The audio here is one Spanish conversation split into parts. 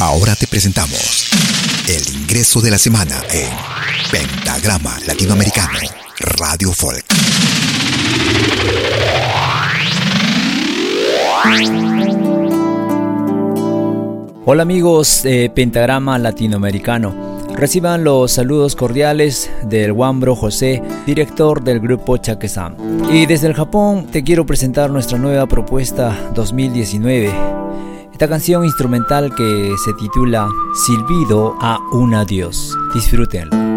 Ahora te presentamos el ingreso de la semana en Pentagrama Latinoamericano Radio Folk. Hola amigos de Pentagrama Latinoamericano. Reciban los saludos cordiales del Wambro José, director del grupo Chaquesam. Y desde el Japón te quiero presentar nuestra nueva propuesta 2019. Esta canción instrumental que se titula Silbido a un adiós. Disfrútenlo.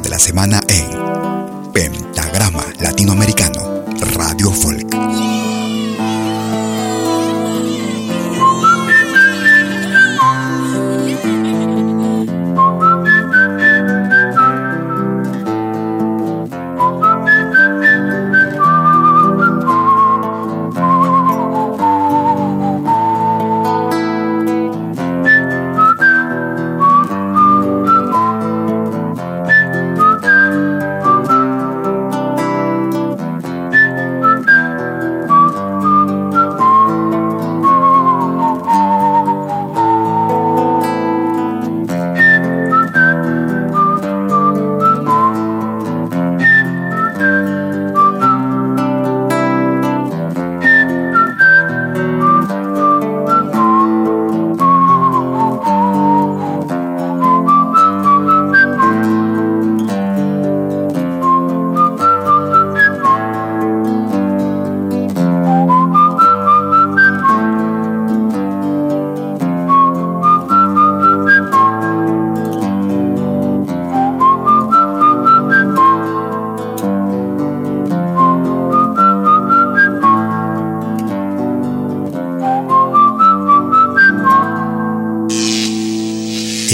De la semana en Pentagrama Latinoamericano